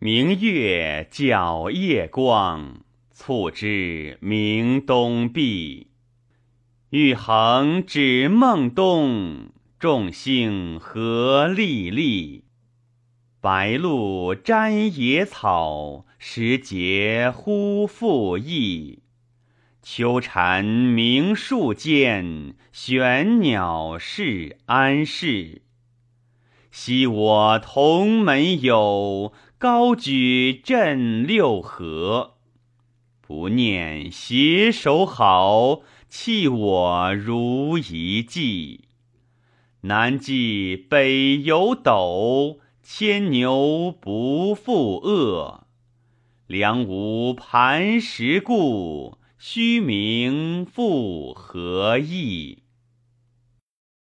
明月皎夜光，促织鸣东壁。玉衡指孟冬，众星何历历。白露沾野草，时节忽复易。秋蝉鸣树间，玄鸟是安适。昔我同门友，高举振六合。不念携手好，弃我如遗迹。南极北有斗，牵牛不复恶。梁无磐石固，虚名复何益？